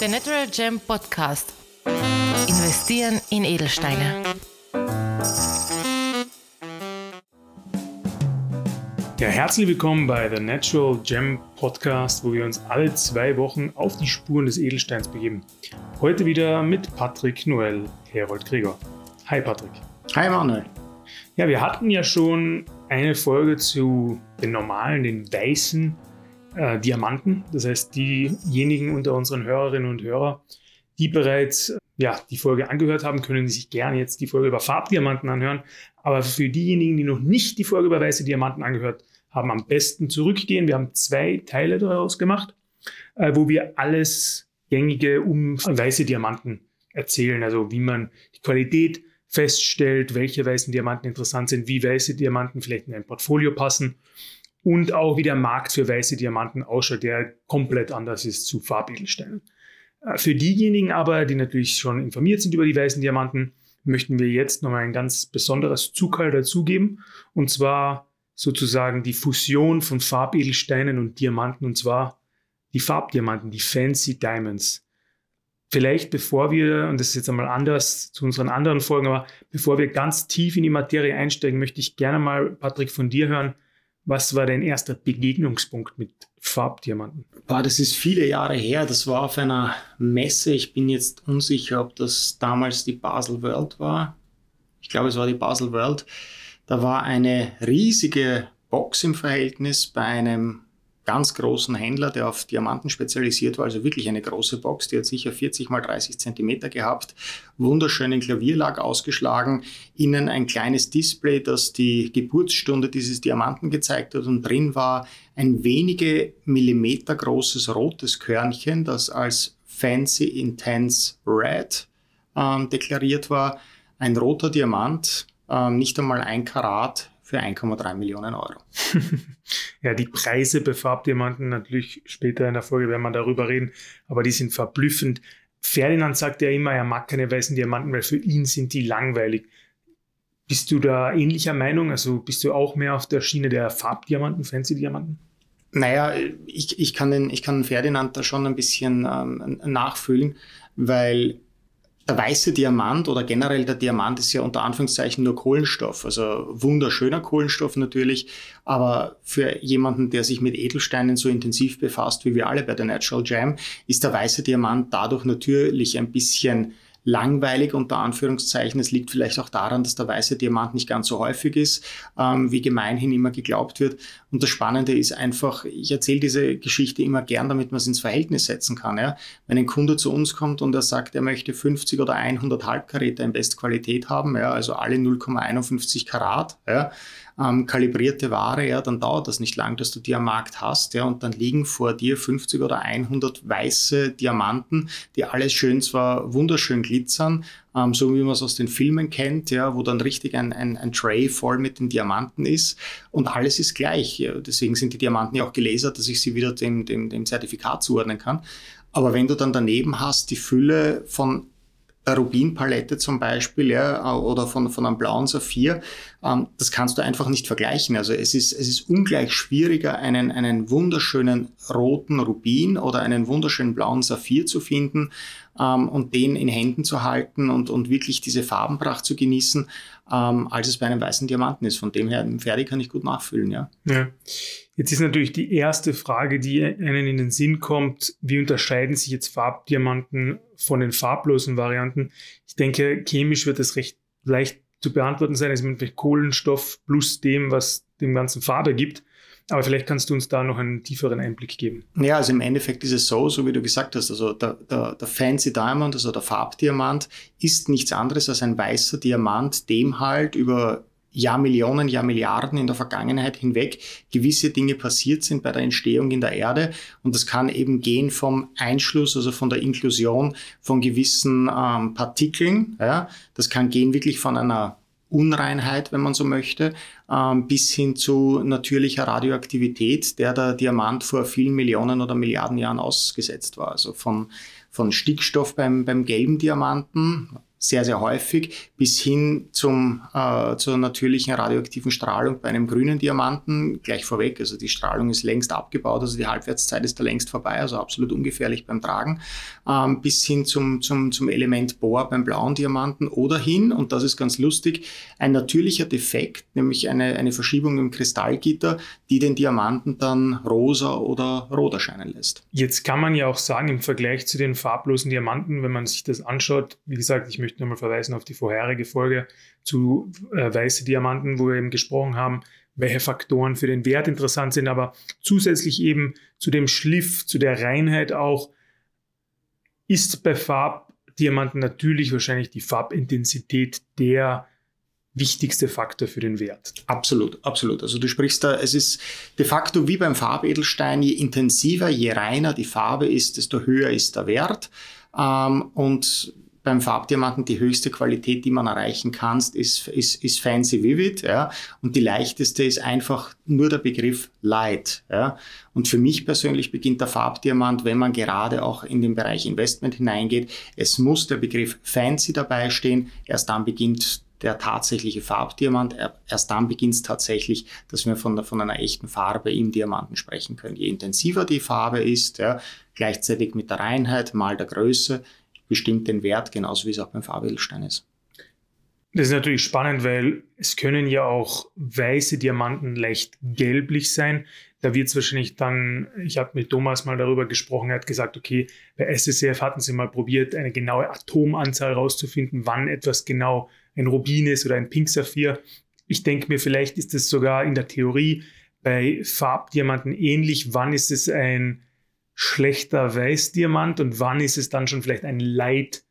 Der Natural Gem Podcast. Investieren in Edelsteine. Ja, herzlich willkommen bei The Natural Gem Podcast, wo wir uns alle zwei Wochen auf die Spuren des Edelsteins begeben. Heute wieder mit Patrick Noel Herold Gregor. Hi Patrick. Hi Manuel. Ja, wir hatten ja schon eine Folge zu den normalen, den weißen äh, Diamanten. Das heißt, diejenigen unter unseren Hörerinnen und Hörern, die bereits ja, die Folge angehört haben, können sich gerne jetzt die Folge über Farbdiamanten anhören. Aber für diejenigen, die noch nicht die Folge über weiße Diamanten angehört haben, am besten zurückgehen. Wir haben zwei Teile daraus gemacht, äh, wo wir alles Gängige um weiße Diamanten erzählen. Also wie man die Qualität feststellt, welche weißen Diamanten interessant sind, wie weiße Diamanten vielleicht in ein Portfolio passen und auch wie der Markt für weiße Diamanten ausschaut, der komplett anders ist zu Farbedelsteinen. Äh, für diejenigen aber, die natürlich schon informiert sind über die weißen Diamanten, möchten wir jetzt nochmal ein ganz besonderes Zuckerl dazugeben. Und zwar sozusagen die Fusion von Farbedelsteinen und Diamanten. Und zwar die Farbdiamanten, die Fancy Diamonds. Vielleicht bevor wir, und das ist jetzt einmal anders zu unseren anderen Folgen, aber bevor wir ganz tief in die Materie einsteigen, möchte ich gerne mal, Patrick, von dir hören, was war dein erster Begegnungspunkt mit Farbdiamanten? Boah, das ist viele Jahre her. Das war auf einer Messe. Ich bin jetzt unsicher, ob das damals die Basel World war. Ich glaube, es war die Basel World. Da war eine riesige Box im Verhältnis bei einem ganz großen Händler, der auf Diamanten spezialisiert war, also wirklich eine große Box, die hat sicher 40 mal 30 Zentimeter gehabt, wunderschönen Klavierlack ausgeschlagen, innen ein kleines Display, das die Geburtsstunde dieses Diamanten gezeigt hat und drin war ein wenige Millimeter großes rotes Körnchen, das als Fancy Intense Red ähm, deklariert war, ein roter Diamant, ähm, nicht einmal ein Karat, für 1,3 Millionen Euro. ja, die Preise bei Farbdiamanten natürlich später in der Folge werden wir darüber reden, aber die sind verblüffend. Ferdinand sagt ja immer, er mag keine weißen Diamanten, weil für ihn sind die langweilig. Bist du da ähnlicher Meinung? Also bist du auch mehr auf der Schiene der Farbdiamanten, Fancy-Diamanten? Naja, ich, ich, kann den, ich kann Ferdinand da schon ein bisschen ähm, nachfühlen, weil der weiße Diamant oder generell der Diamant ist ja unter Anführungszeichen nur Kohlenstoff, also wunderschöner Kohlenstoff natürlich, aber für jemanden, der sich mit Edelsteinen so intensiv befasst wie wir alle bei der Natural Jam, ist der weiße Diamant dadurch natürlich ein bisschen langweilig unter Anführungszeichen. Es liegt vielleicht auch daran, dass der weiße Diamant nicht ganz so häufig ist, ähm, wie gemeinhin immer geglaubt wird. Und das Spannende ist einfach, ich erzähle diese Geschichte immer gern, damit man es ins Verhältnis setzen kann. Ja? Wenn ein Kunde zu uns kommt und er sagt, er möchte 50 oder 100 Halbkaräter in Bestqualität haben, ja, also alle 0,51 Karat, ja, ähm, kalibrierte Ware, ja, dann dauert das nicht lang, dass du die am Markt hast, ja, und dann liegen vor dir 50 oder 100 weiße Diamanten, die alles schön zwar wunderschön glitzern, ähm, so wie man es aus den Filmen kennt, ja, wo dann richtig ein, ein, ein Tray voll mit den Diamanten ist und alles ist gleich. Ja. Deswegen sind die Diamanten ja auch gelasert, dass ich sie wieder dem, dem, dem Zertifikat zuordnen kann. Aber wenn du dann daneben hast die Fülle von der Rubinpalette zum Beispiel ja, oder von, von einem blauen Saphir, ähm, das kannst du einfach nicht vergleichen. Also es ist, es ist ungleich schwieriger, einen, einen wunderschönen roten Rubin oder einen wunderschönen blauen Saphir zu finden ähm, und den in Händen zu halten und, und wirklich diese Farbenpracht zu genießen, ähm, als es bei einem weißen Diamanten ist. Von dem her, Ferdi kann ich gut nachfüllen, ja. ja. Jetzt ist natürlich die erste Frage, die einen in den Sinn kommt, wie unterscheiden sich jetzt Farbdiamanten von den farblosen Varianten? Ich denke, chemisch wird es recht leicht zu beantworten sein. Es ist mit Kohlenstoff plus dem, was dem ganzen Farbe gibt. Aber vielleicht kannst du uns da noch einen tieferen Einblick geben. Ja, also im Endeffekt ist es so, so wie du gesagt hast, also der, der, der Fancy Diamond, also der Farbdiamant, ist nichts anderes als ein weißer Diamant, dem halt über Jahrmillionen, Jahrmilliarden in der Vergangenheit hinweg gewisse Dinge passiert sind bei der Entstehung in der Erde. Und das kann eben gehen vom Einschluss, also von der Inklusion von gewissen ähm, Partikeln. Ja. Das kann gehen wirklich von einer Unreinheit, wenn man so möchte, ähm, bis hin zu natürlicher Radioaktivität, der der Diamant vor vielen Millionen oder Milliarden Jahren ausgesetzt war. Also von, von Stickstoff beim, beim gelben Diamanten, sehr, sehr häufig, bis hin zum, äh, zur natürlichen radioaktiven Strahlung bei einem grünen Diamanten gleich vorweg. Also die Strahlung ist längst abgebaut, also die Halbwertszeit ist da längst vorbei, also absolut ungefährlich beim Tragen, ähm, bis hin zum, zum, zum Element Bohr beim blauen Diamanten oder hin, und das ist ganz lustig, ein natürlicher Defekt, nämlich eine, eine Verschiebung im Kristallgitter, die den Diamanten dann rosa oder rot erscheinen lässt. Jetzt kann man ja auch sagen, im Vergleich zu den farblosen Diamanten, wenn man sich das anschaut, wie gesagt, ich möchte möchte nochmal verweisen auf die vorherige Folge zu äh, weiße Diamanten, wo wir eben gesprochen haben, welche Faktoren für den Wert interessant sind, aber zusätzlich eben zu dem Schliff, zu der Reinheit auch, ist bei Farbdiamanten natürlich wahrscheinlich die Farbintensität der wichtigste Faktor für den Wert. Absolut, absolut. Also du sprichst da, es ist de facto wie beim Farbedelstein, je intensiver, je reiner die Farbe ist, desto höher ist der Wert. Ähm, und beim Farbdiamanten die höchste Qualität, die man erreichen kann, ist, ist, ist Fancy Vivid. Ja? Und die leichteste ist einfach nur der Begriff Light. Ja? Und für mich persönlich beginnt der Farbdiamant, wenn man gerade auch in den Bereich Investment hineingeht. Es muss der Begriff Fancy dabei stehen. Erst dann beginnt der tatsächliche Farbdiamant. Erst dann beginnt es tatsächlich, dass wir von, von einer echten Farbe im Diamanten sprechen können. Je intensiver die Farbe ist, ja, gleichzeitig mit der Reinheit mal der Größe, bestimmt den Wert, genauso wie es auch beim Farbedelstein ist. Das ist natürlich spannend, weil es können ja auch weiße Diamanten leicht gelblich sein. Da wird es wahrscheinlich dann, ich habe mit Thomas mal darüber gesprochen, er hat gesagt, okay, bei SSCF hatten sie mal probiert, eine genaue Atomanzahl rauszufinden, wann etwas genau ein Rubin ist oder ein Pink Saphir. Ich denke mir, vielleicht ist es sogar in der Theorie bei Farbdiamanten ähnlich. Wann ist es ein schlechter Weißdiamant und wann ist es dann schon vielleicht ein Light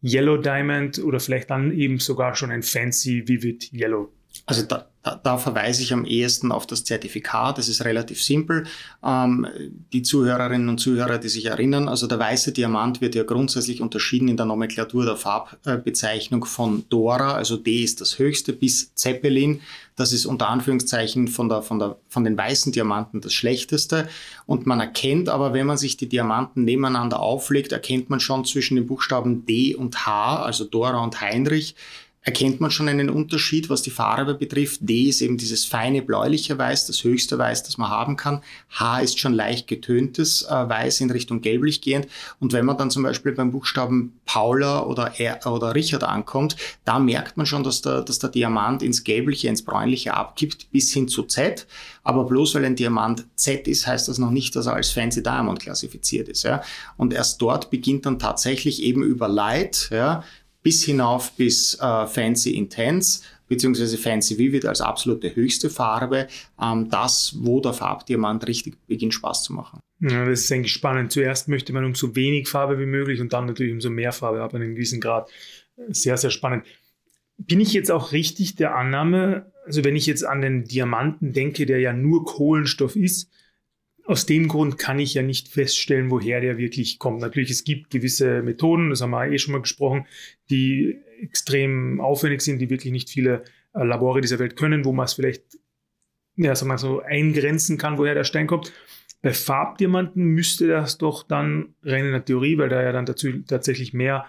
Yellow Diamond oder vielleicht dann eben sogar schon ein Fancy Vivid Yellow? Also da, da, da, verweise ich am ehesten auf das Zertifikat. Das ist relativ simpel. Ähm, die Zuhörerinnen und Zuhörer, die sich erinnern, also der weiße Diamant wird ja grundsätzlich unterschieden in der Nomenklatur der Farbbezeichnung von Dora, also D ist das höchste, bis Zeppelin. Das ist unter Anführungszeichen von, der, von, der, von den weißen Diamanten das schlechteste. Und man erkennt aber, wenn man sich die Diamanten nebeneinander auflegt, erkennt man schon zwischen den Buchstaben D und H, also Dora und Heinrich, erkennt man schon einen Unterschied, was die Farbe betrifft. D ist eben dieses feine bläuliche Weiß, das höchste Weiß, das man haben kann. H ist schon leicht getöntes äh, Weiß in Richtung gelblich gehend. Und wenn man dann zum Beispiel beim Buchstaben Paula oder, R oder Richard ankommt, da merkt man schon, dass der, dass der Diamant ins Gelbliche, ins Bräunliche abgibt, bis hin zu Z. Aber bloß weil ein Diamant Z ist, heißt das noch nicht, dass er als Fancy Diamond klassifiziert ist. Ja? Und erst dort beginnt dann tatsächlich eben über Light, ja, bis hinauf bis äh, Fancy Intense beziehungsweise Fancy Vivid als absolute höchste Farbe, ähm, das, wo der Farbdiamant richtig beginnt Spaß zu machen. Ja, das ist eigentlich spannend. Zuerst möchte man um so wenig Farbe wie möglich und dann natürlich umso mehr Farbe, aber in einem gewissen Grad sehr, sehr spannend. Bin ich jetzt auch richtig der Annahme, also wenn ich jetzt an den Diamanten denke, der ja nur Kohlenstoff ist, aus dem Grund kann ich ja nicht feststellen, woher der wirklich kommt. Natürlich, es gibt gewisse Methoden, das haben wir eh schon mal gesprochen, die extrem aufwendig sind, die wirklich nicht viele äh, Labore dieser Welt können, wo man es vielleicht, ja, sagen wir so, eingrenzen kann, woher der Stein kommt. Bei Farbdiamanten müsste das doch dann rein in der Theorie, weil da ja dann dazu tatsächlich mehr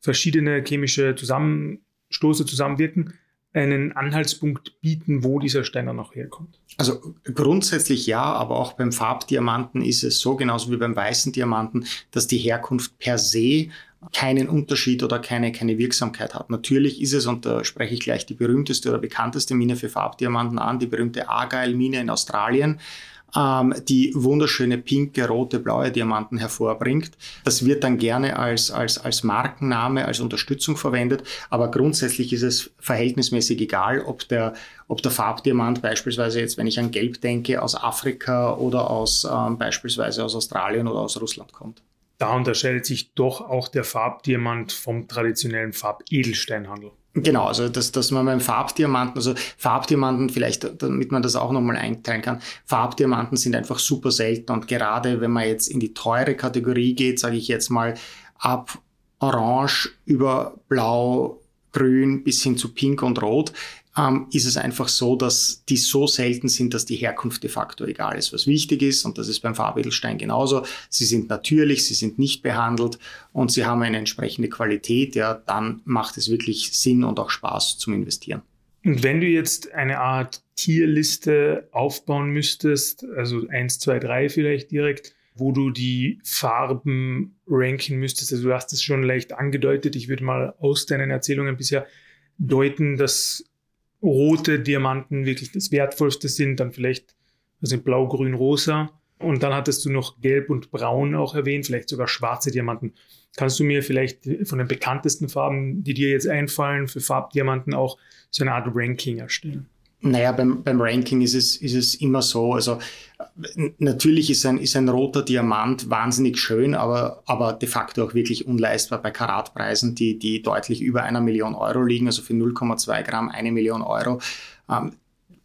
verschiedene chemische Zusammenstoße zusammenwirken, einen Anhaltspunkt bieten, wo dieser Stein dann auch herkommt? Also grundsätzlich ja, aber auch beim Farbdiamanten ist es so, genauso wie beim weißen Diamanten, dass die Herkunft per se keinen Unterschied oder keine, keine Wirksamkeit hat. Natürlich ist es, und da spreche ich gleich die berühmteste oder bekannteste Mine für Farbdiamanten an, die berühmte Argyle-Mine in Australien ähm, die wunderschöne pinke, rote, blaue Diamanten hervorbringt. Das wird dann gerne als, als, als Markenname, als Unterstützung verwendet, aber grundsätzlich ist es verhältnismäßig egal, ob der, ob der Farbdiamant beispielsweise jetzt, wenn ich an Gelb denke, aus Afrika oder aus ähm, beispielsweise aus Australien oder aus Russland kommt. Da unterscheidet sich doch auch der Farbdiamant vom traditionellen Farbedelsteinhandel. Genau, also dass, dass man beim Farbdiamanten, also Farbdiamanten, vielleicht damit man das auch nochmal einteilen kann, Farbdiamanten sind einfach super selten und gerade wenn man jetzt in die teure Kategorie geht, sage ich jetzt mal ab Orange über Blau, Grün bis hin zu Pink und Rot, ähm, ist es einfach so, dass die so selten sind, dass die Herkunft de facto egal ist. Was wichtig ist, und das ist beim Farbedelstein genauso, sie sind natürlich, sie sind nicht behandelt und sie haben eine entsprechende Qualität, ja, dann macht es wirklich Sinn und auch Spaß zum Investieren. Und wenn du jetzt eine Art Tierliste aufbauen müsstest, also 1, 2, 3 vielleicht direkt, wo du die Farben ranken müsstest, also du hast es schon leicht angedeutet, ich würde mal aus deinen Erzählungen bisher deuten, dass rote Diamanten wirklich das Wertvollste sind, dann vielleicht also blau, grün, rosa. Und dann hattest du noch gelb und braun auch erwähnt, vielleicht sogar schwarze Diamanten. Kannst du mir vielleicht von den bekanntesten Farben, die dir jetzt einfallen, für Farbdiamanten auch so eine Art Ranking erstellen? Naja, beim, beim Ranking ist es, ist es immer so. Also natürlich ist ein, ist ein roter Diamant wahnsinnig schön, aber, aber de facto auch wirklich unleistbar bei Karatpreisen, die, die deutlich über einer Million Euro liegen, also für 0,2 Gramm eine Million Euro. Ähm,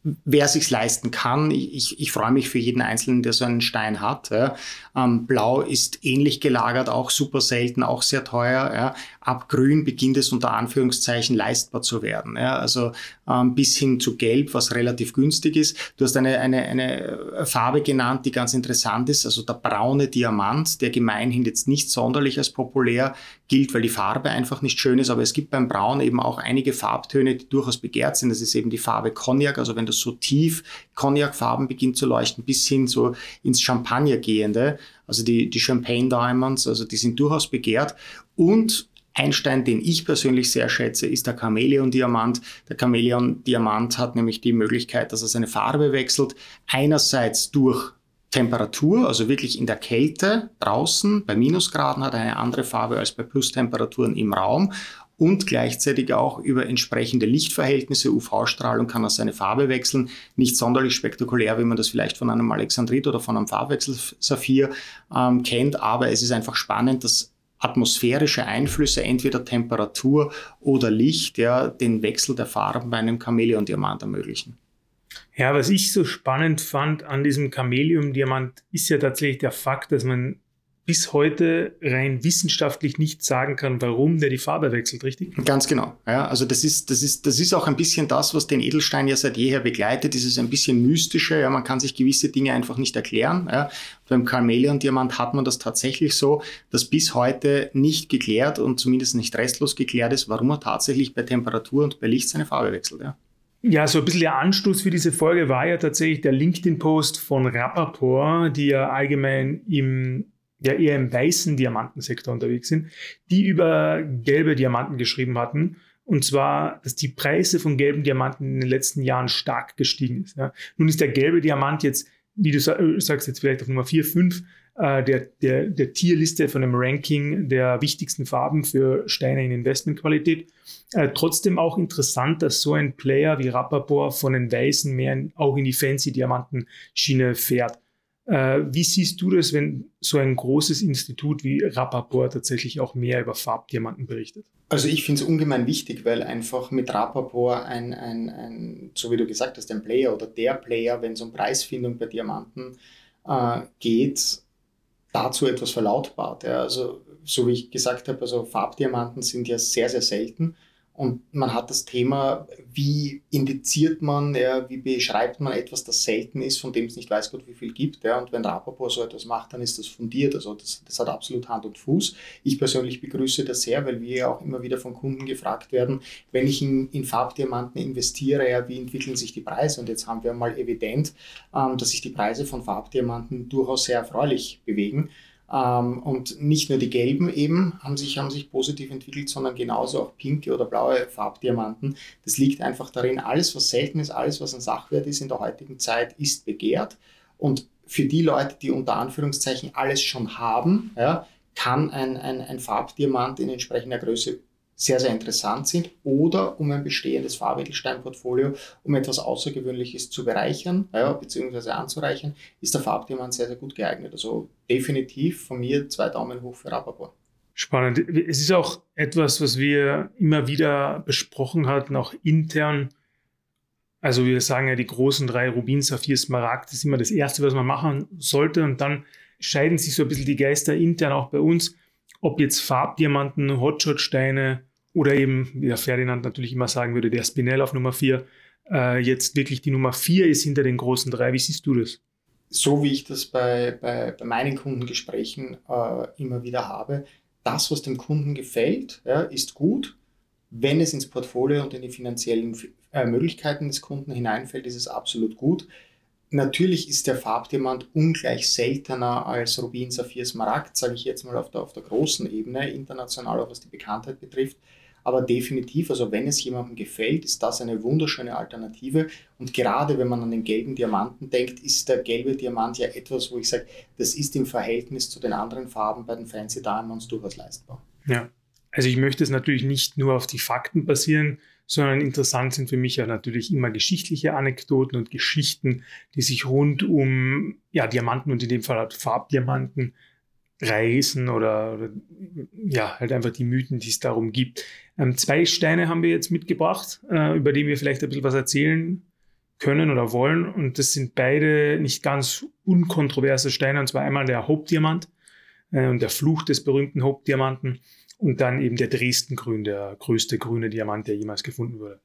wer sich's leisten kann. Ich, ich freue mich für jeden Einzelnen, der so einen Stein hat. Ja. Ähm, Blau ist ähnlich gelagert, auch super selten, auch sehr teuer. Ja. Ab Grün beginnt es unter Anführungszeichen leistbar zu werden. Ja. Also ähm, bis hin zu Gelb, was relativ günstig ist. Du hast eine, eine, eine Farbe genannt, die ganz interessant ist, also der braune Diamant, der gemeinhin jetzt nicht sonderlich als populär gilt, weil die Farbe einfach nicht schön ist, aber es gibt beim Braun eben auch einige Farbtöne, die durchaus begehrt sind. Das ist eben die Farbe Cognac, also wenn das so tief Cognac-Farben beginnt zu leuchten, bis hin so ins Champagner gehende, also die, die Champagne Diamonds, also die sind durchaus begehrt und ein Stein, den ich persönlich sehr schätze, ist der Chamäleon-Diamant. Der Chamäleon-Diamant hat nämlich die Möglichkeit, dass er seine Farbe wechselt. Einerseits durch Temperatur, also wirklich in der Kälte draußen, bei Minusgraden hat eine andere Farbe als bei Plustemperaturen im Raum und gleichzeitig auch über entsprechende Lichtverhältnisse, UV-Strahlung kann er seine Farbe wechseln. Nicht sonderlich spektakulär, wie man das vielleicht von einem Alexandrit oder von einem Farbwechselsaphir ähm, kennt, aber es ist einfach spannend, dass atmosphärische Einflüsse, entweder Temperatur oder Licht, ja, den Wechsel der Farben bei einem Chamäleon-Diamant ermöglichen. Ja, was ich so spannend fand an diesem Chamäleon-Diamant ist ja tatsächlich der Fakt, dass man bis heute rein wissenschaftlich nicht sagen kann, warum der die Farbe wechselt, richtig? Ganz genau. Ja, also das ist, das ist, das ist auch ein bisschen das, was den Edelstein ja seit jeher begleitet, dieses ein bisschen mystische. Ja, man kann sich gewisse Dinge einfach nicht erklären. Ja. Beim Carmelian-Diamant hat man das tatsächlich so, dass bis heute nicht geklärt und zumindest nicht restlos geklärt ist, warum er tatsächlich bei Temperatur und bei Licht seine Farbe wechselt. Ja. Ja, so ein bisschen der Anstoß für diese Folge war ja tatsächlich der LinkedIn-Post von Rappaport, die ja allgemein im ja eher im weißen Diamantensektor unterwegs sind, die über gelbe Diamanten geschrieben hatten. Und zwar, dass die Preise von gelben Diamanten in den letzten Jahren stark gestiegen ist. Ja. Nun ist der gelbe Diamant jetzt, wie du äh, sagst, jetzt vielleicht auf Nummer 4, 5 äh, der, der, der Tierliste von dem Ranking der wichtigsten Farben für Steine in Investmentqualität. Äh, trotzdem auch interessant, dass so ein Player wie Rappaport von den Weißen mehr auch in die fancy Diamantenschiene fährt. Äh, wie siehst du das, wenn so ein großes Institut wie Rappaport tatsächlich auch mehr über Farbdiamanten berichtet? Also ich finde es ungemein wichtig, weil einfach mit Rappaport ein, ein, ein, so wie du gesagt hast, ein Player oder der Player, wenn es um Preisfindung bei Diamanten äh, geht, dazu etwas verlautbart. Ja. Also so wie ich gesagt habe, also Farbdiamanten sind ja sehr, sehr selten. Und man hat das Thema, wie indiziert man, ja, wie beschreibt man etwas, das selten ist, von dem es nicht weiß Gott wie viel gibt. Ja. Und wenn Rapoport so etwas macht, dann ist das fundiert. Also das, das hat absolut Hand und Fuß. Ich persönlich begrüße das sehr, weil wir ja auch immer wieder von Kunden gefragt werden, wenn ich in, in Farbdiamanten investiere, ja, wie entwickeln sich die Preise? Und jetzt haben wir mal evident, ähm, dass sich die Preise von Farbdiamanten durchaus sehr erfreulich bewegen. Ähm, und nicht nur die gelben eben haben sich, haben sich positiv entwickelt, sondern genauso auch pinke oder blaue Farbdiamanten. Das liegt einfach darin, alles was selten ist, alles was ein Sachwert ist in der heutigen Zeit, ist begehrt. Und für die Leute, die unter Anführungszeichen alles schon haben, ja, kann ein, ein, ein Farbdiamant in entsprechender Größe sehr, sehr interessant sind oder um ein bestehendes Farbedelsteinportfolio, um etwas Außergewöhnliches zu bereichern, ja, beziehungsweise anzureichern, ist der Farbdiamant sehr, sehr gut geeignet. Also definitiv von mir zwei Daumen hoch für Rapaport. Spannend. Es ist auch etwas, was wir immer wieder besprochen hatten, auch intern. Also wir sagen ja, die großen drei Rubin, Saphir, Smaragd, ist immer das Erste, was man machen sollte. Und dann scheiden sich so ein bisschen die Geister intern auch bei uns, ob jetzt Farbdiamanten, Hotshot-Steine oder eben, wie der Ferdinand natürlich immer sagen würde, der Spinell auf Nummer 4, äh, jetzt wirklich die Nummer 4 ist hinter den großen drei. Wie siehst du das? So wie ich das bei, bei, bei meinen Kundengesprächen äh, immer wieder habe, das, was dem Kunden gefällt, ja, ist gut. Wenn es ins Portfolio und in die finanziellen äh, Möglichkeiten des Kunden hineinfällt, ist es absolut gut. Natürlich ist der Farbdiamant ungleich seltener als Rubin, Saphir, Smaragd, sage ich jetzt mal auf der, auf der großen Ebene, international auch was die Bekanntheit betrifft. Aber definitiv, also wenn es jemandem gefällt, ist das eine wunderschöne Alternative. Und gerade wenn man an den gelben Diamanten denkt, ist der gelbe Diamant ja etwas, wo ich sage, das ist im Verhältnis zu den anderen Farben bei den Fancy Diamonds durchaus leistbar. Ja, also ich möchte es natürlich nicht nur auf die Fakten basieren, sondern interessant sind für mich ja natürlich immer geschichtliche Anekdoten und Geschichten, die sich rund um ja, Diamanten und in dem Fall halt Farbdiamanten reißen oder, oder, ja, halt einfach die Mythen, die es darum gibt. Ähm, zwei Steine haben wir jetzt mitgebracht, äh, über die wir vielleicht ein bisschen was erzählen können oder wollen. Und das sind beide nicht ganz unkontroverse Steine, und zwar einmal der Hauptdiamant äh, und der Fluch des berühmten Hauptdiamanten und dann eben der Dresdengrün, der größte grüne Diamant, der jemals gefunden wurde.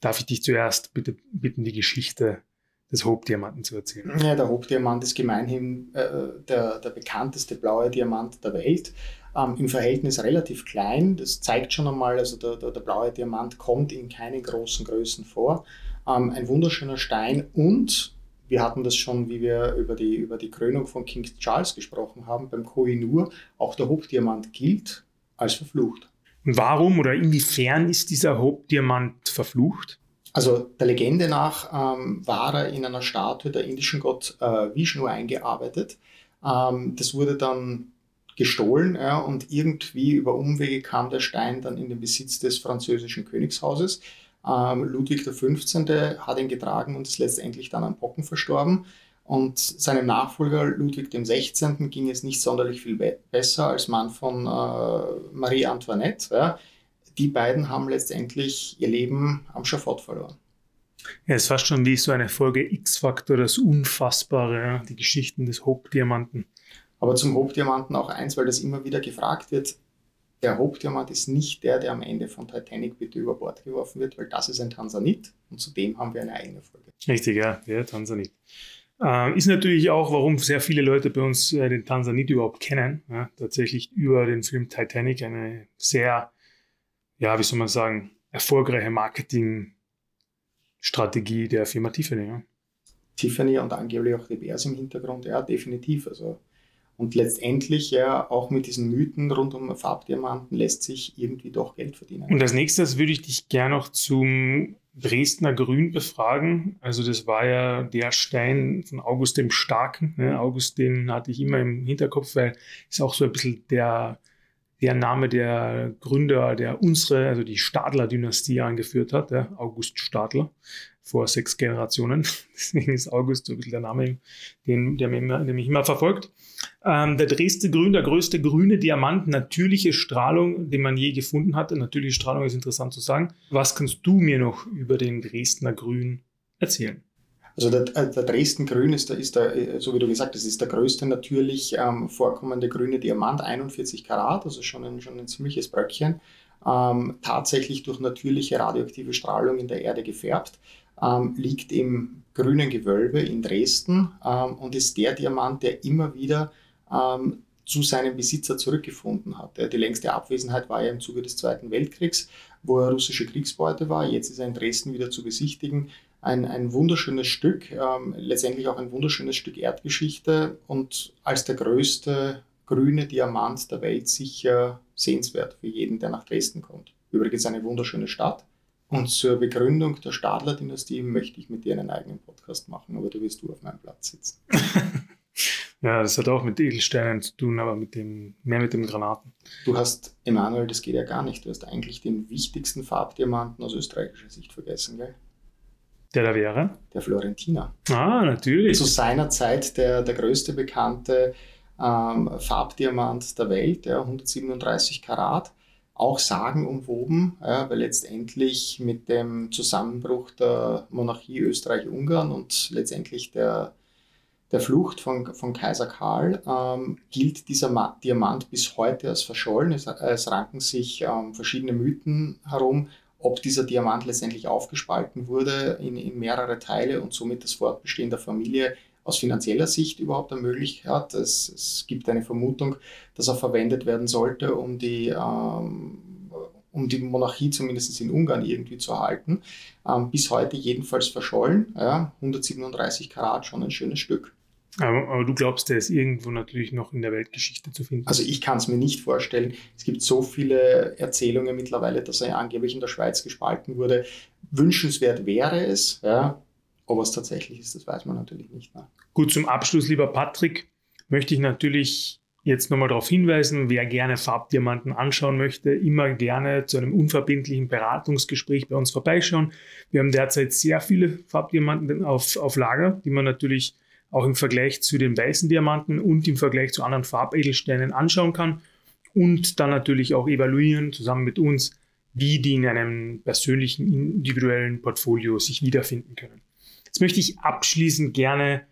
Darf ich dich zuerst bitte bitten, die Geschichte des Hauptdiamanten zu erzählen. Ja, der Hauptdiamant ist gemeinhin äh, der, der bekannteste blaue Diamant der Welt. Ähm, Im Verhältnis relativ klein. Das zeigt schon einmal, also der, der, der blaue Diamant kommt in keinen großen Größen vor. Ähm, ein wunderschöner Stein und wir hatten das schon, wie wir über die, über die Krönung von King Charles gesprochen haben, beim Kohinoor, auch der Hauptdiamant gilt als verflucht. Und warum oder inwiefern ist dieser Hauptdiamant verflucht? Also der Legende nach ähm, war er in einer Statue der indischen Gott äh, Vishnu eingearbeitet. Ähm, das wurde dann gestohlen ja, und irgendwie über Umwege kam der Stein dann in den Besitz des französischen Königshauses. Ähm, Ludwig XV. hat ihn getragen und ist letztendlich dann an Pocken verstorben. Und seinem Nachfolger Ludwig XVI. ging es nicht sonderlich viel be besser als Mann von äh, Marie Antoinette. Ja die beiden haben letztendlich ihr Leben am Schafott verloren. Ja, es ist fast schon wie so eine Folge X-Faktor, das Unfassbare, ja? die Geschichten des Hauptdiamanten. Aber zum Hauptdiamanten auch eins, weil das immer wieder gefragt wird. Der Hauptdiamant ist nicht der, der am Ende von Titanic bitte über Bord geworfen wird, weil das ist ein Tansanit und zudem haben wir eine eigene Folge. Richtig, ja, der Tansanit. Äh, ist natürlich auch, warum sehr viele Leute bei uns äh, den Tansanit überhaupt kennen. Ja? Tatsächlich über den Film Titanic eine sehr ja, wie soll man sagen, erfolgreiche Marketingstrategie der Firma Tiffany. Ja. Tiffany und angeblich auch Reverse im Hintergrund, ja, definitiv. Also, und letztendlich ja auch mit diesen Mythen rund um Farbdiamanten lässt sich irgendwie doch Geld verdienen. Und als nächstes würde ich dich gerne noch zum Dresdner Grün befragen. Also das war ja der Stein von August dem Starken. Ne? August, den hatte ich immer im Hinterkopf, weil ist auch so ein bisschen der der Name der Gründer, der unsere, also die Stadler-Dynastie angeführt hat, der August Stadler, vor sechs Generationen. Deswegen ist August so ein bisschen der Name, den, der, mich, der mich immer verfolgt. Ähm, der Dresdner Grün, der größte grüne Diamant, natürliche Strahlung, den man je gefunden hatte. Natürliche Strahlung ist interessant zu sagen. Was kannst du mir noch über den Dresdner Grün erzählen? Also der, äh, der Dresden Grün ist, der, ist der, äh, so wie du gesagt hast, ist der größte natürlich ähm, vorkommende grüne Diamant, 41 Karat, also schon ein, schon ein ziemliches Bröckchen, ähm, tatsächlich durch natürliche radioaktive Strahlung in der Erde gefärbt, ähm, liegt im grünen Gewölbe in Dresden ähm, und ist der Diamant, der immer wieder ähm, zu seinem Besitzer zurückgefunden hat. Die längste Abwesenheit war ja im Zuge des Zweiten Weltkriegs, wo er russische Kriegsbeute war. Jetzt ist er in Dresden wieder zu besichtigen ein, ein wunderschönes Stück, ähm, letztendlich auch ein wunderschönes Stück Erdgeschichte und als der größte grüne Diamant der Welt sicher sehenswert für jeden, der nach Dresden kommt. Übrigens eine wunderschöne Stadt. Und zur Begründung der Stadler-Dynastie möchte ich mit dir einen eigenen Podcast machen, aber da wirst du auf meinem Platz sitzen. ja, das hat auch mit Edelsteinen zu tun, aber mit dem, mehr mit dem Granaten. Du hast, Emanuel, das geht ja gar nicht. Du hast eigentlich den wichtigsten Farbdiamanten aus österreichischer Sicht vergessen, gell? Der da wäre? Der Florentiner. Ah, natürlich. Zu seiner Zeit der, der größte bekannte ähm, Farbdiamant der Welt, ja, 137 Karat. Auch sagenumwoben, ja, weil letztendlich mit dem Zusammenbruch der Monarchie Österreich-Ungarn und letztendlich der, der Flucht von, von Kaiser Karl ähm, gilt dieser Ma Diamant bis heute als verschollen. Es, es ranken sich ähm, verschiedene Mythen herum, ob dieser Diamant letztendlich aufgespalten wurde in, in mehrere Teile und somit das Fortbestehen der Familie aus finanzieller Sicht überhaupt ermöglicht hat. Es, es gibt eine Vermutung, dass er verwendet werden sollte, um die, ähm, um die Monarchie zumindest in Ungarn irgendwie zu erhalten. Ähm, bis heute jedenfalls verschollen. Ja, 137 Karat, schon ein schönes Stück. Aber, aber, du glaubst, der ist irgendwo natürlich noch in der Weltgeschichte zu finden? Also ich kann es mir nicht vorstellen. Es gibt so viele Erzählungen mittlerweile, dass er angeblich in der Schweiz gespalten wurde. Wünschenswert wäre es, ja, ob es tatsächlich ist, das weiß man natürlich nicht. Ne? Gut, zum Abschluss, lieber Patrick, möchte ich natürlich jetzt nochmal darauf hinweisen, wer gerne Farbdiamanten anschauen möchte, immer gerne zu einem unverbindlichen Beratungsgespräch bei uns vorbeischauen. Wir haben derzeit sehr viele Farbdiamanten auf, auf Lager, die man natürlich auch im Vergleich zu den weißen Diamanten und im Vergleich zu anderen Farbedelsteinen anschauen kann und dann natürlich auch evaluieren zusammen mit uns, wie die in einem persönlichen, individuellen Portfolio sich wiederfinden können. Jetzt möchte ich abschließend gerne,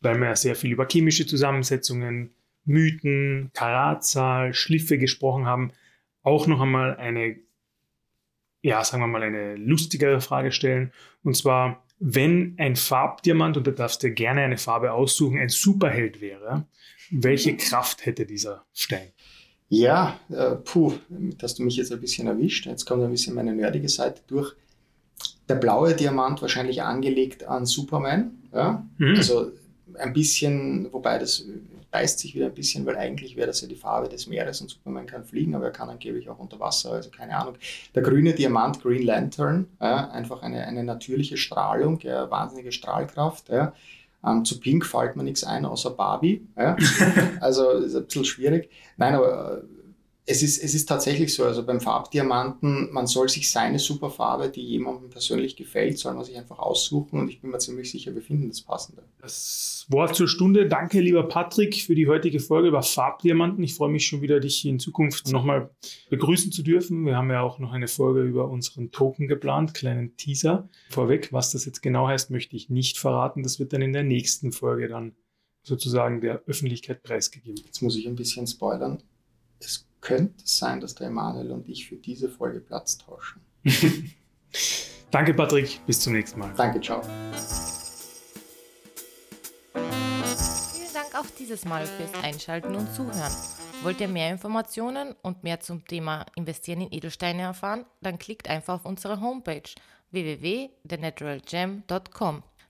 weil wir ja sehr viel über chemische Zusammensetzungen, Mythen, Karatzahl, Schliffe gesprochen haben, auch noch einmal eine, ja, sagen wir mal, eine lustigere Frage stellen. Und zwar, wenn ein Farbdiamant, und da darfst du gerne eine Farbe aussuchen, ein Superheld wäre, welche Kraft hätte dieser Stein? Ja, äh, puh, dass du mich jetzt ein bisschen erwischt. Jetzt kommt ein bisschen meine nerdige Seite durch der blaue Diamant wahrscheinlich angelegt an Superman. Ja? Mhm. Also ein bisschen, wobei das beißt sich wieder ein bisschen, weil eigentlich wäre das ja die Farbe des Meeres und Superman kann fliegen, aber er kann angeblich auch unter Wasser, also keine Ahnung. Der grüne Diamant, Green Lantern, ja, einfach eine, eine natürliche Strahlung, ja, wahnsinnige Strahlkraft. Ja. Ähm, zu Pink fällt mir nichts ein, außer Barbie. Also ist ein bisschen schwierig. Nein, aber es ist, es ist tatsächlich so, also beim Farbdiamanten, man soll sich seine Superfarbe, die jemandem persönlich gefällt, soll man sich einfach aussuchen und ich bin mir ziemlich sicher, wir finden das Passende. Das Wort zur Stunde. Danke, lieber Patrick, für die heutige Folge über Farbdiamanten. Ich freue mich schon wieder, dich in Zukunft nochmal begrüßen zu dürfen. Wir haben ja auch noch eine Folge über unseren Token geplant, kleinen Teaser. Vorweg, was das jetzt genau heißt, möchte ich nicht verraten. Das wird dann in der nächsten Folge dann sozusagen der Öffentlichkeit preisgegeben. Jetzt muss ich ein bisschen spoilern. Es könnte es sein, dass der Emanuel und ich für diese Folge Platz tauschen. Danke, Patrick. Bis zum nächsten Mal. Danke, ciao. Vielen Dank auch dieses Mal fürs Einschalten und Zuhören. Wollt ihr mehr Informationen und mehr zum Thema Investieren in Edelsteine erfahren? Dann klickt einfach auf unsere Homepage www.thenaturalgem.com.